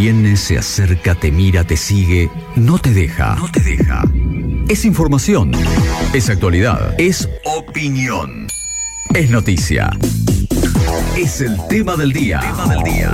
Viene, se acerca, te mira, te sigue, no te deja. No te deja. Es información. Es actualidad. Es opinión. Es noticia. Es el tema del día. Tema del día.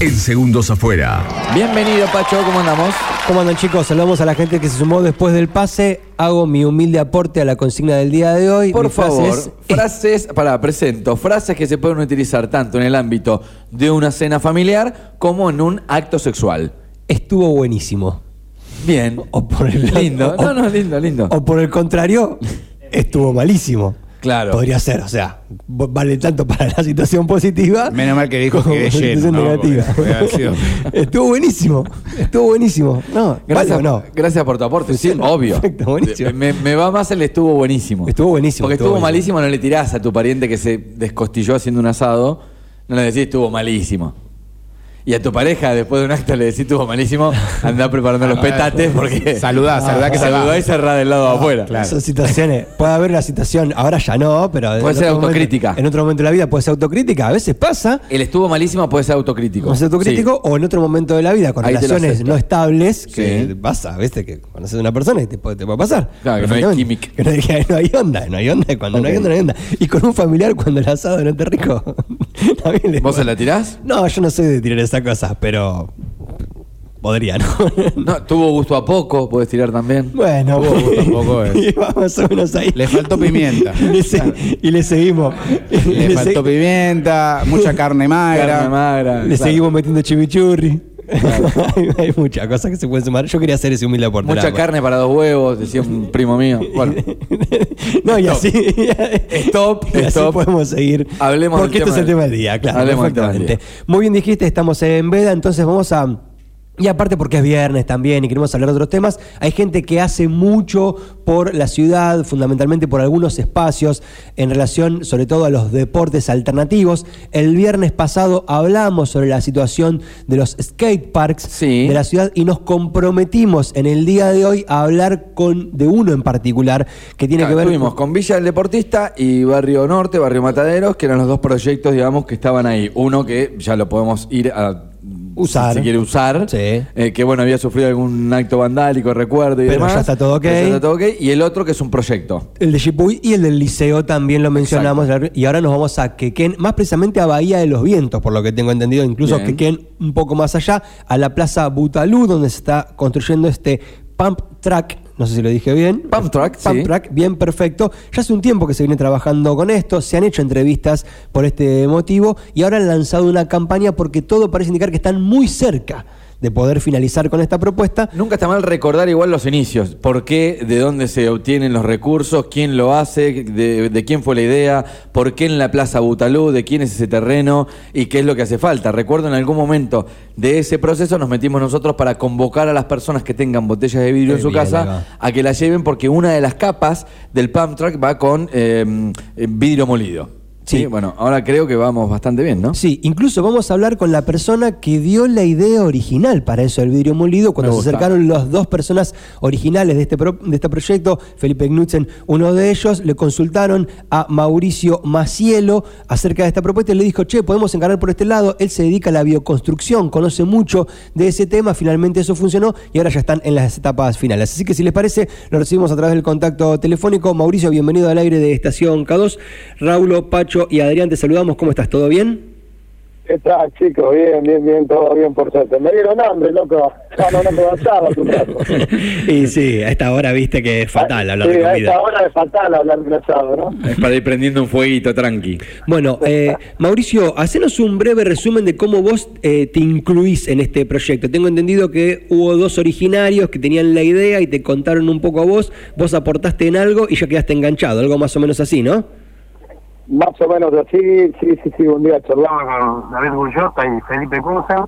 En segundos afuera. Bienvenido, Pacho, ¿cómo andamos? ¿Cómo andan chicos? Saludamos a la gente que se sumó después del pase. Hago mi humilde aporte a la consigna del día de hoy. Por Mi frase favor, es- frases, para, presento, frases que se pueden utilizar tanto en el ámbito de una cena familiar como en un acto sexual. Estuvo buenísimo. Bien. O por el lindo. o- No, no, lindo, lindo. O por el contrario, estuvo malísimo. Claro. Podría ser, o sea, vale tanto para la situación positiva. Menos mal que dijo que es la lleno, negativa. Estuvo buenísimo. Estuvo buenísimo. No, Gracias, no. gracias por tu aporte. Sí, obvio. Perfecto, buenísimo. Me, me va más el estuvo buenísimo. Estuvo buenísimo, Porque estuvo estuvo, buenísimo. malísimo, no le tirás a tu pariente que se descostilló haciendo un asado. No le decís estuvo malísimo. Y a tu pareja, después de un acto, le decís estuvo malísimo, andá preparando los petates porque. Saludá, saludá que se. Saludá y cerrá del lado de afuera. claro. Son situaciones. Puede haber una situación, ahora ya no, pero. en Puede ser otro momento- autocrítica. en otro momento de la vida puede ser autocrítica. A veces pasa. El estuvo malísimo puede ser autocrítico. Como ser autocrítico o en otro momento de la vida con Ahí te relaciones no estables que Sí. pasa, ¿viste? Que conoces a una persona y te puede, te puede pasar. Claro, que no hay química. Que no, hay- que no hay onda, no hay onda. y Cuando no hay onda, no hay onda. Y con un familiar cuando el asado no está rico. le- ¿Vos se la tirás? No, yo no soy de tirar esa cosa, pero podría, ¿no? No, tuvo gusto a poco, puedes tirar también. Bueno, Poco, tampoco es. y va más o menos ahí. Le faltó pimienta. y, le y le seguimos. Y Le faltó se- pimienta, mucha carne magra. Carne magra. Le claro. seguimos metiendo chimichurri. hay, hay muchas cosas que se pueden sumar. Yo quería hacer ese humilde aporte. Mucha nada carne para dos huevos, decía un primo mío. Bueno, no, y así. Stop, y así stop. podemos seguir. Hablemos Porque esto es el tema del- día, claro. Hablemos tema del perfectamente. Muy bien dijiste, estamos en veda, entonces vamos a. Y aparte porque es viernes también y queremos hablar de otros temas, hay gente que hace mucho por la ciudad, fundamentalmente por algunos espacios, en relación sobre todo a los deportes alternativos. El viernes pasado hablamos sobre la situación de los skate parks Sí. de la ciudad y nos comprometimos en el día de hoy a hablar con de uno en particular que tiene Claro, que ver Estuvimos con Villa del Deportista y Barrio Norte, Barrio Mataderos, que eran los dos proyectos, digamos, que estaban ahí. Uno que ya lo podemos ir a Usar. Si se quiere usar. Sí. eh, que bueno, había sufrido algún acto vandálico, recuerdo y Pero demás. ya está todo ok. Pero ya está todo ok. Y el otro que es un proyecto. El de Chipuy y el del liceo también lo mencionamos. Y ahora nos vamos a Quequén, más precisamente a Bahía de los Vientos, por lo que tengo entendido. Incluso Bien. Quequén un poco más allá, a la Plaza Butalú, donde se está construyendo este pump track. No sé si lo dije bien. Pump track, Pump sí. track, bien perfecto. Ya hace un tiempo que se viene trabajando con esto, se han hecho entrevistas por este motivo y ahora han lanzado una campaña porque todo parece indicar que están muy cerca de poder finalizar con esta propuesta. Nunca está mal recordar igual los inicios. ¿Por qué? ¿De dónde se obtienen los recursos? ¿Quién lo hace? ¿De, de quién fue la idea? ¿Por qué en la Plaza Butalú? ¿De quién es ese terreno? ¿Y qué es lo que hace falta? Recuerdo en algún momento de ese proceso nos metimos nosotros para convocar a las personas que tengan botellas de vidrio Qué en su bien, casa a que las lleven porque una de las capas del pump track va con eh, eh, vidrio molido. Sí. Sí. Bueno, ahora creo que vamos bastante bien, ¿no? Sí, incluso vamos a hablar con la persona que dio la idea original para eso del vidrio molido, cuando se acercaron las dos personas originales de este, pro- de este proyecto, Felipe Knudsen, uno de ellos, le consultaron a Mauricio Macielo acerca de esta propuesta y le dijo, che, podemos encargar por este lado, él se dedica a la bioconstrucción, conoce mucho de ese tema, finalmente eso funcionó y ahora ya están en las etapas finales. Así que si les parece, lo recibimos a través del contacto telefónico. Mauricio, bienvenido al aire de Estación K2. Raulo, Pacho y Adrián, te saludamos. ¿Cómo estás? ¿Todo bien? ¿Qué tal, chicos? Bien, bien, bien, todo bien, por suerte. Me dieron hambre, loco. Ya no, no me bastaba tu rato. y sí, a esta hora viste que es fatal hablar sí, de a comida. esta hora es fatal hablar de un asado, ¿no? Es para ir prendiendo un fueguito tranqui. Bueno, eh, Mauricio, hacenos un breve resumen de cómo vos eh, te incluís en este proyecto. Tengo entendido que hubo dos originarios que tenían la idea y te contaron un poco a vos, vos aportaste en algo y ya quedaste enganchado, algo más o menos así, ¿no? Más o menos así, sí, sí, sí. Un día charlaba con David Bullota y Felipe Cusen.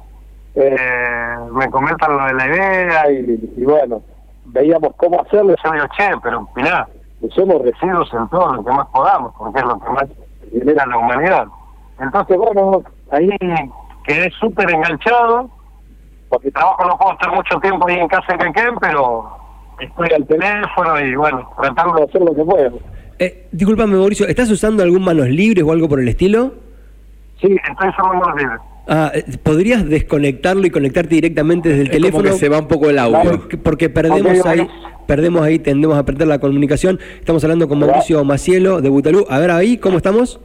Eh, me comentan lo de la idea y, y bueno, veíamos cómo hacerlo. Yo digo, che, pero mirá, usemos residuos en todo lo que más podamos, porque es lo que más genera la humanidad. Entonces, bueno, ahí quedé súper enganchado, porque trabajo no puedo estar mucho tiempo ahí en casa en Quequén, pero estoy al teléfono y bueno, tratando de hacer lo que puedo. Eh, disculpame, Mauricio, ¿estás usando algún manos libres o algo por el estilo? Sí, estoy usando manos libres. Ah, eh, ¿Podrías desconectarlo y conectarte directamente desde el Es como teléfono? que se va un poco el audio. Porque, porque perdemos ahí, bueno. perdemos ahí, tendemos a perder la comunicación. Estamos hablando con Mauricio Macielo de Butalú. A ver ahí, ¿cómo estamos?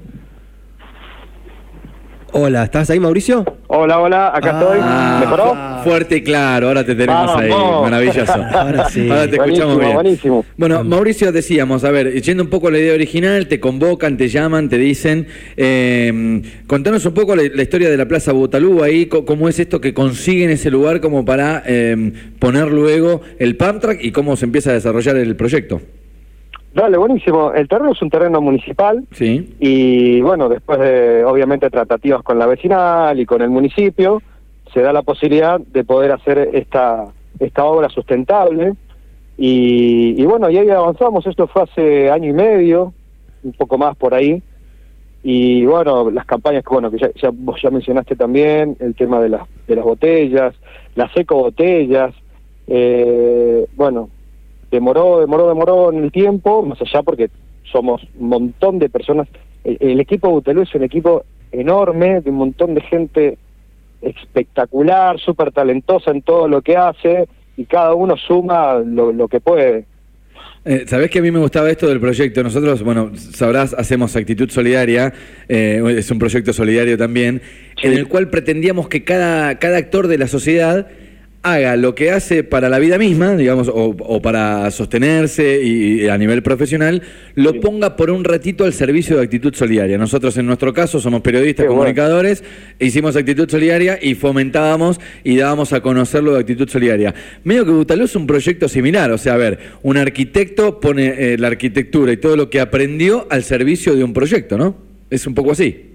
Hola, ¿estás ahí, Mauricio? Hola, hola, acá estoy. Ah, ¿Mejoró? fu- Fuerte y claro, ahora te tenemos ahí, maravilloso. Ahora sí. Ahora te escuchamos bien. buenísimo. Bueno, Mauricio, decíamos, a ver, yendo un poco a la idea original, te convocan, te llaman, te dicen, eh, contanos un poco la, la historia de la Plaza Butalú ahí, cómo es esto que consiguen ese lugar como para eh, poner luego el pump track y cómo se empieza a desarrollar el proyecto. Dale, buenísimo. El terreno es un terreno municipal Sí. y bueno, después de obviamente tratativas con la vecinal y con el municipio, se da la posibilidad de poder hacer esta, esta obra sustentable y, y bueno, y ahí avanzamos. Esto fue hace año y medio, un poco más por ahí. Y bueno, las campañas que bueno que ya, ya- vos ya mencionaste también, el tema de las de las botellas, las eco botellas, eh, bueno, demoró, demoró, demoró en el tiempo, más allá porque somos un montón de personas. El, el equipo de Butelú es un equipo enorme, de un montón de gente espectacular, súper talentosa en todo lo que hace y cada uno suma lo, lo que puede. Eh, Sabés que a mí me gustaba esto del proyecto. Nosotros, bueno, sabrás, hacemos Actitud Solidaria, eh, es un proyecto solidario también, en el cual pretendíamos que cada, cada actor de la sociedad haga lo que hace para la vida misma, digamos, o, o para sostenerse y, y a nivel profesional, lo ponga por un ratito al servicio de Actitud Solidaria. Nosotros, en nuestro caso, somos periodistas, Qué bueno. comunicadores, hicimos Actitud Solidaria y fomentábamos y dábamos a conocerlo de Actitud Solidaria. Medio que Butalú es un proyecto similar, o sea, a ver, un arquitecto pone eh, la arquitectura y todo lo que aprendió al servicio de un proyecto, ¿no? Es un poco así.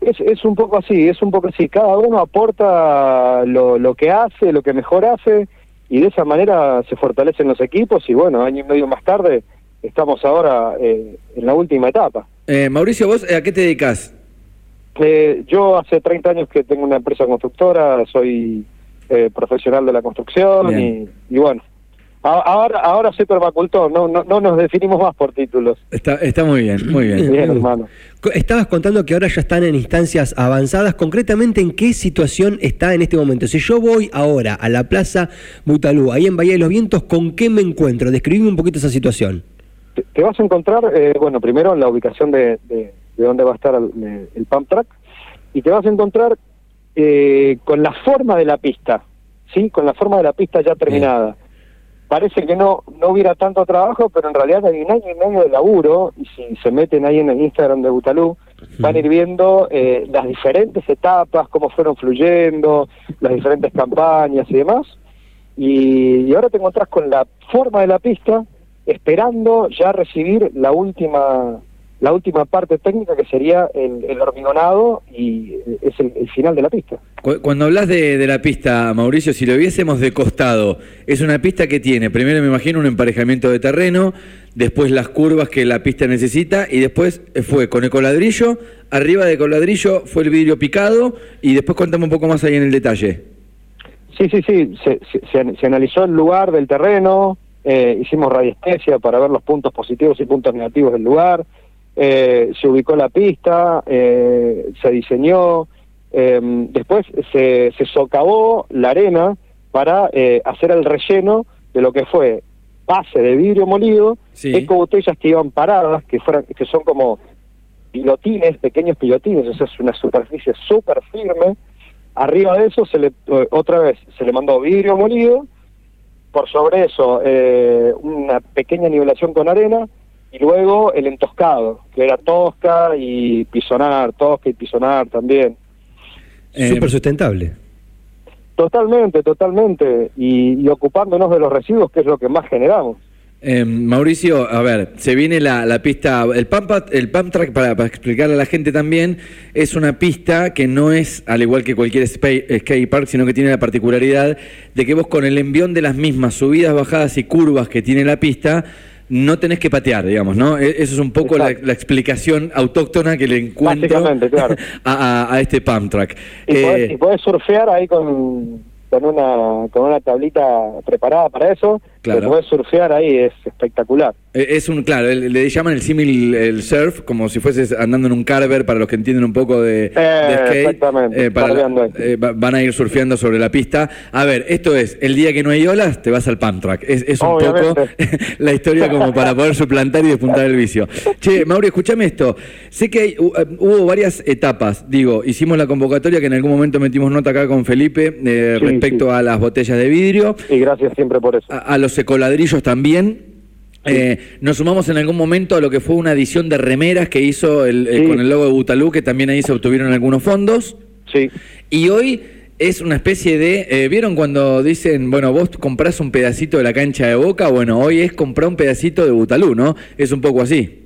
Es, es un poco así, es un poco así. Cada uno aporta lo, lo que hace, lo que mejor hace, y de esa manera se fortalecen los equipos. Y bueno, año y medio más tarde, estamos ahora eh, en la última etapa. Eh, Mauricio, ¿vos eh, a qué te dedicas? Eh, yo hace 30 años que tengo una empresa constructora, soy eh, profesional de la construcción y, y bueno, ahora ahora soy permacultor, no, no, no nos definimos más por títulos. Está, está muy bien, muy bien. Bien, hermano. Estabas contando que ahora ya están en instancias avanzadas. Concretamente, ¿en qué situación está en este momento? Si yo voy ahora a la Plaza Butalú, ahí en Bahía de los Vientos, ¿con qué me encuentro? Describime un poquito esa situación. Te, te vas a encontrar, eh, bueno, primero en la ubicación de, de, de dónde va a estar el, el pump track, y te vas a encontrar eh, con la forma de la pista, ¿sí? Con la forma de la pista ya terminada. Parece que no no hubiera tanto trabajo, pero en realidad hay un año y medio de laburo, y si se meten ahí en el Instagram de Butalú, van a ir viendo eh, las diferentes etapas, cómo fueron fluyendo, las diferentes campañas y demás. Y, ahora te encontrás con la forma de la pista, esperando ya recibir la última la última parte técnica que sería el, el hormigonado y eh, es el, el final de la pista. Cu- Cuando hablas de, de la pista, Mauricio, si lo viésemos de costado, es una pista que tiene, primero me imagino un emparejamiento de terreno, después las curvas que la pista necesita y después eh, fue con ecoladrillo, arriba de ecoladrillo fue el vidrio picado y después contame un poco más ahí en el detalle. Sí, sí, sí, se, se- se analizó el lugar del terreno, eh, hicimos radiestesia para ver los puntos positivos y puntos negativos del lugar, eh, se ubicó la pista, eh, se diseñó, eh, después se, se socavó la arena para eh, hacer el relleno de lo que fue base de vidrio molido, Sí. eco botellas que iban paradas, que fueran, que son como pilotines, pequeños pilotines, eso es una superficie súper firme. Arriba de eso se le otra vez se le mandó vidrio molido, por sobre eso eh, una pequeña nivelación con arena y luego el entoscado, que era tosca y pisonar, tosca y pisonar también. Eh, Súper sustentable. Totalmente, totalmente. Y, y ocupándonos de los residuos, que es lo que más generamos. Eh, Mauricio, a ver, se viene la, la pista, el pump, el pump track, para, para explicarle a la gente también, es una pista que no es, al igual que cualquier skate park, sino que tiene la particularidad de que vos con el envión de las mismas subidas, bajadas y curvas que tiene la pista, no tenés que patear, digamos, ¿no? E- Eso es un poco la, la explicación autóctona que le encuentro Básicamente, claro. a, a- a este pump track. Y, Eh, podés, y podés surfear ahí con, con, una, con una tablita preparada para eso. Claro. Te podés surfear ahí, es espectacular. Eh, Es un, claro, le llaman el símil el surf, como si fueses andando en un carver, para los que entienden un poco de, de skate. exactamente, Eh, para eh, va- van a ir surfeando sobre la pista. A ver, esto es, el día que no hay olas, te vas al pump track. Es, es un Obviamente. poco la historia como para poder suplantar y despuntar el vicio. Che, Mauri, escúchame esto. Sé que hay- eh, hubo varias etapas. Digo, hicimos la convocatoria que en algún momento metimos nota acá con Felipe eh, Sí, respecto sí. a las botellas de vidrio Y gracias siempre por eso. a, a los ecoladrillos también. Eh, nos sumamos en algún momento a lo que fue una edición de remeras que hizo el, eh, Sí. con el logo de Butalú, que también ahí se obtuvieron algunos fondos. Sí, Y hoy es una especie de. eh, ¿Vieron cuando dicen, bueno, vos comprás un pedacito de la cancha de boca? Bueno, hoy es comprar un pedacito de Butalú, ¿no? Es un poco así.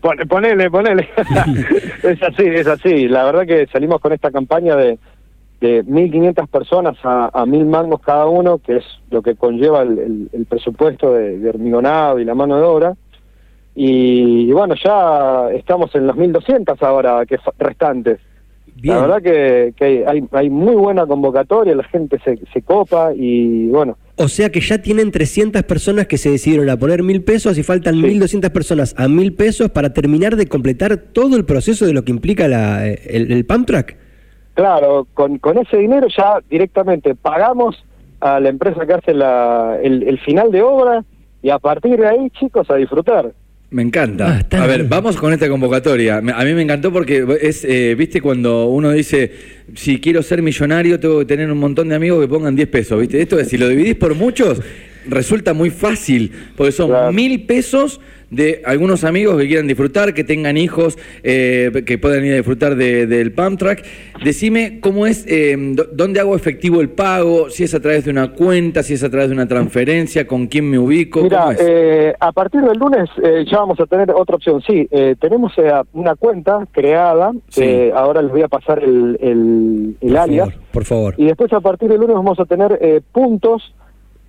Pon- ponele, ponele. es así, es así. La verdad que salimos con esta campaña de, de 1.500 personas a, a 1.000 mangos cada uno, que es lo que conlleva el, el- el presupuesto de, de hormigonado y la mano de obra. Y, y bueno, ya estamos en los 1.200 ahora, que restantes. Bien. La verdad que, que hay, hay muy buena convocatoria, la gente se, se copa y bueno, O sea que ya tienen 300 personas que se decidieron a poner mil pesos y faltan Sí. 1.200 personas a mil pesos para terminar de completar todo el proceso de lo que implica la, el, el pump track. Claro, con, con ese dinero ya directamente pagamos a la empresa que hace la, el, el final de obra y a partir de ahí, chicos, a disfrutar. Me encanta. Ah, a ver, bien. vamos con esta convocatoria. Me- A mí me encantó porque es, eh, viste, cuando uno dice, si quiero ser millonario, tengo que tener un montón de amigos que pongan 10 pesos, viste. Esto es, si lo dividís por muchos, resulta muy fácil, porque son Claro. mil pesos de algunos amigos que quieran disfrutar, que tengan hijos, eh, que puedan ir a disfrutar de- del pump track. Decime cómo es, eh, dónde hago efectivo el pago, si es a través de una cuenta, si es a través de una transferencia, con quién me ubico, Mira, ¿cómo es? eh, a partir del lunes eh, ya vamos a tener otra opción. Sí, eh, tenemos eh, una cuenta creada, Sí. ahora les voy a pasar el, el, el Por alias. favor, por favor. Y después a partir del lunes vamos a tener eh, puntos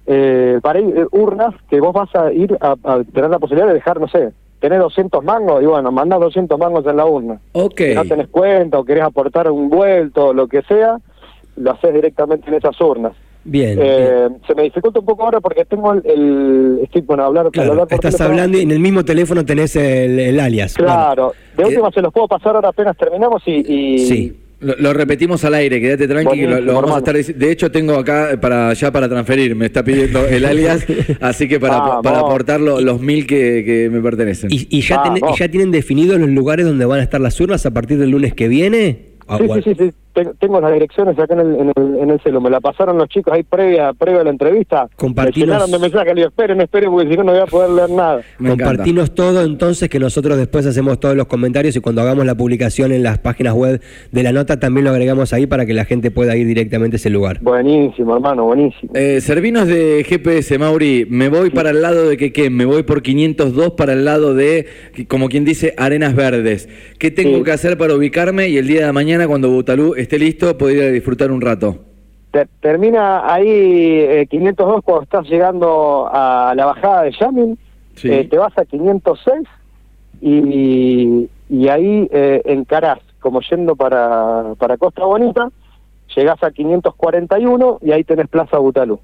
eh, para ir, eh, urnas que vos vas a ir a, a tener la posibilidad de dejar, no sé, tener 200 mangos y bueno, mandás 200 mangos en la urna. ok. Si no tenés cuenta o querés aportar un vuelto o lo que sea, lo haces directamente en esas urnas. Bien. Eh, bien. se me dificulta un poco ahora porque tengo el... el- estoy, bueno, hablar, Claro, hablar por estás teléfono. hablando y en el mismo teléfono tenés el, el alias. Claro, de Eh, última se los puedo pasar ahora apenas terminamos y... y- Sí. Lo, lo repetimos al aire, quédate tranqui, que lo, vamos a estar De hecho, tengo acá para ya para transferir, me está pidiendo el alias, así que para, para aportar lo- los mil que, que me pertenecen. ¿Y, y ya, Ah, y ya tienen definidos los lugares donde van a estar las urnas a partir del lunes que viene? Ah, Sí, sí, sí, sí. Ten- Tengo las direcciones acá en el, en el, en el celu. Me la pasaron los chicos ahí previa, previa a la entrevista. Compartinos- Me de mensajes. Le digo, esperen, esperen, porque si no, no voy a poder leer nada. Me encanta. Compartinos todo entonces que nosotros después hacemos todos los comentarios y cuando hagamos la publicación en las páginas web de la nota también lo agregamos ahí para que la gente pueda ir directamente a ese lugar. Buenísimo, hermano, buenísimo. Eh, servinos de GPS, Mauri, me voy para el lado de Quequén, me voy por 502 para el lado de, como quien dice, Arenas Verdes. ¿Qué tengo Sí. que hacer para ubicarme y el día de mañana, cuando Butalú esté listo, poder ir a disfrutar un rato? Te- termina ahí eh, 502 cuando estás llegando a la bajada de Yamin. Sí. Eh, te vas a 506 y, y ahí eh, encarás como yendo para, para Costa Bonita. Llegás a 541 y ahí tenés Plaza Butalú.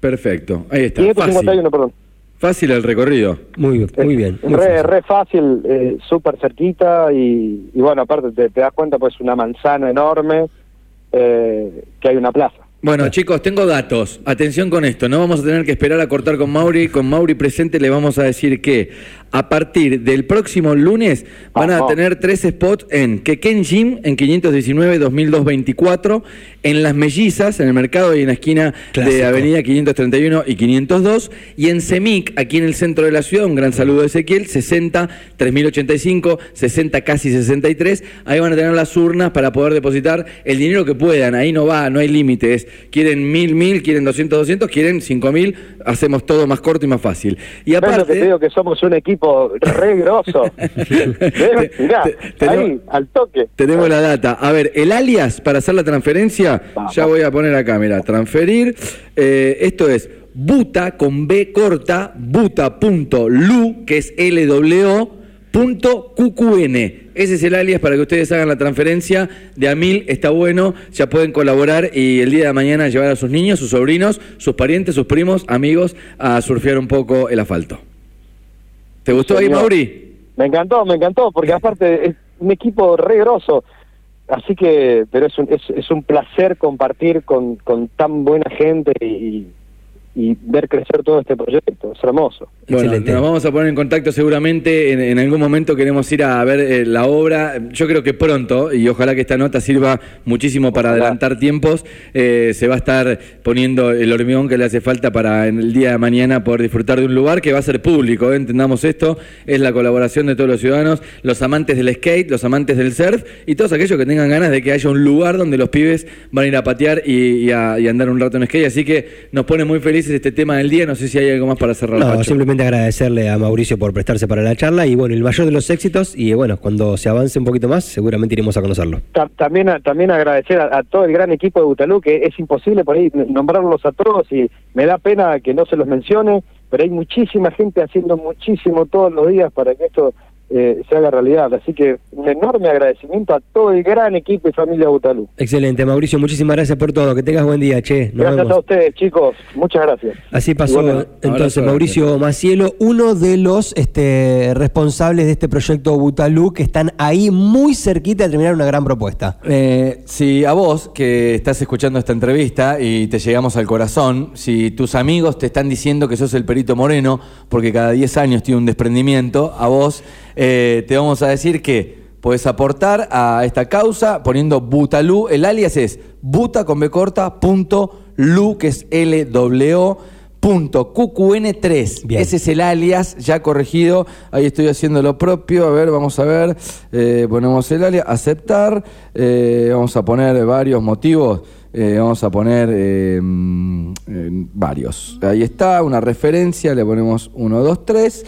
Perfecto, ahí está. 551, Fácil, perdón. Fácil el recorrido. Muy, muy bien. muy re, fácil. re fácil, eh, súper cerquita y, y bueno, aparte te, te das cuenta, pues una manzana enorme eh, que hay una plaza. Bueno, chicos, tengo datos. Atención con esto. No vamos a tener que esperar a cortar con Mauri. Con Mauri presente le vamos a decir que a partir del próximo lunes van a tener tres spots en Quequén Gym en 519 2002-24, en Las Mellizas, en el mercado y en la esquina de. Avenida 531 y 502, y en Semic, aquí en el centro de la ciudad, un gran saludo de Ezequiel, 60 3085, 60 casi 63. Ahí van a tener las urnas para poder depositar el dinero que puedan. Ahí no va, no hay límites. Quieren mil, mil, quieren 200, 200, quieren cinco mil. Hacemos todo más corto y más fácil. Y ¿Ves lo que te aparte. digo que somos un equipo re grosso? Mirá, te- ahí, al toque. Tenemos la data. A ver, el alias para hacer la transferencia, Vamos. ya voy a poner acá, mira, transferir. Eh, esto es buta con B corta, buta.lu, que es LWO, punto QQN. ese es el alias para que ustedes hagan la transferencia de a mil, está bueno, ya pueden colaborar y el día de mañana llevar a sus niños, sus sobrinos, sus parientes, sus primos, amigos a surfear un poco el asfalto. ¿Te gustó ahí. Mauri? Me encantó, me encantó, porque aparte es un equipo re grosso. Así que, pero es un, es, es un placer compartir con, con tan buena gente y, y ver crecer todo este proyecto. Es hermoso. Bueno, Excelente. nos vamos a poner en contacto seguramente. En, en algún momento queremos ir a ver eh, la obra. Yo creo que pronto, y ojalá que esta nota sirva muchísimo para Ojalá. adelantar tiempos, eh, se va a estar poniendo el hormigón que le hace falta para en el día de mañana poder disfrutar de un lugar que va a ser público. ¿eh? Entendamos esto: es la colaboración de todos los ciudadanos, los amantes del skate, los amantes del surf y todos aquellos que tengan ganas de que haya un lugar donde los pibes van a ir a patear y, y a, y a andar un rato en skate. Así que nos pone muy felices este tema del día. No sé si hay algo más para cerrar. No, Pacho. simplemente agradecerle a Mauricio por prestarse para la charla y bueno, el mayor de los éxitos y bueno, cuando se avance un poquito más, seguramente iremos a conocerlo. Ta- También, a- también agradecer a, a todo el gran equipo de Butalú, que es imposible por ahí nombrarlos a todos y me da pena que no se los mencione, pero hay muchísima gente haciendo muchísimo todos los días para que esto eh, se haga realidad. Así que un enorme agradecimiento a todo el gran equipo y familia Butalú. Excelente, Mauricio, muchísimas gracias por todo. Que tengas buen día, che. Nos Gracias vemos. a ustedes, chicos. Muchas gracias. Así pasó entonces Abrazo, Mauricio Macielo, uno de los este, responsables de este proyecto Butalú, que están ahí muy cerquita de terminar una gran propuesta. Eh, si a vos que estás escuchando esta entrevista y te llegamos al corazón, si tus amigos te están diciendo que sos el perito moreno porque cada 10 años tiene un desprendimiento, a vos eh, te vamos a decir que puedes aportar a esta causa poniendo Butalú, el alias es buta con B corta punto lu, que es L W punto QQN3. Bien. Ese es el alias ya corregido. Ahí estoy haciendo lo propio. A ver, vamos a ver. Eh, ponemos el alias, aceptar. Eh, vamos a poner varios motivos. Eh, vamos a poner eh, eh, varios. Ahí está, una referencia. Le ponemos 1, 2, 3.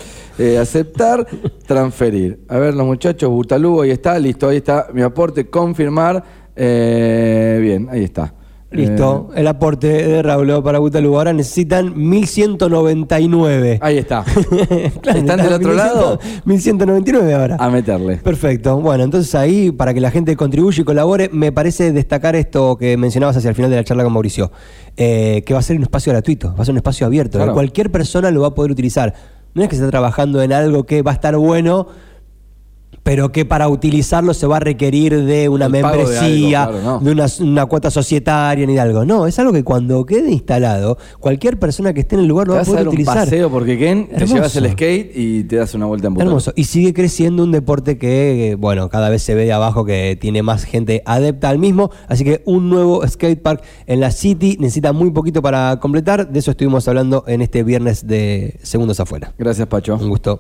aceptar, transferir. A ver, los muchachos, Butalú, ahí está. Listo, ahí está mi aporte. Confirmar. Eh, bien, ahí está. Listo, el aporte de Raúl para Butalú. Ahora necesitan 1199. Ahí está. Claro, ¿Están del otro 1100, lado? 1199 ahora. A meterle. Perfecto. Bueno, entonces ahí, para que la gente contribuya y colabore, me parece destacar esto que mencionabas hacia el final de la charla con Mauricio, eh, que va a ser un espacio gratuito, va a ser un espacio abierto, Claro. cualquier persona lo va a poder utilizar. No es que se está trabajando en algo que va a estar bueno, pero que para utilizarlo se va a requerir de una El pago de membresía, algo, claro, no. de una, una cuota societaria ni de algo. No, es algo que cuando quede instalado, cualquier persona que esté en el lugar lo Te va a poder dar un utilizar. paseo porque Ken, te llevas el skate y te das una vuelta en Butalú. Hermoso. Y sigue creciendo un deporte que, bueno, cada vez se ve de abajo que tiene más gente adepta al mismo. Así que un nuevo skatepark en la City necesita muy poquito para completar. De eso estuvimos hablando en este viernes de Segundos Afuera. Gracias, Pacho. Un gusto.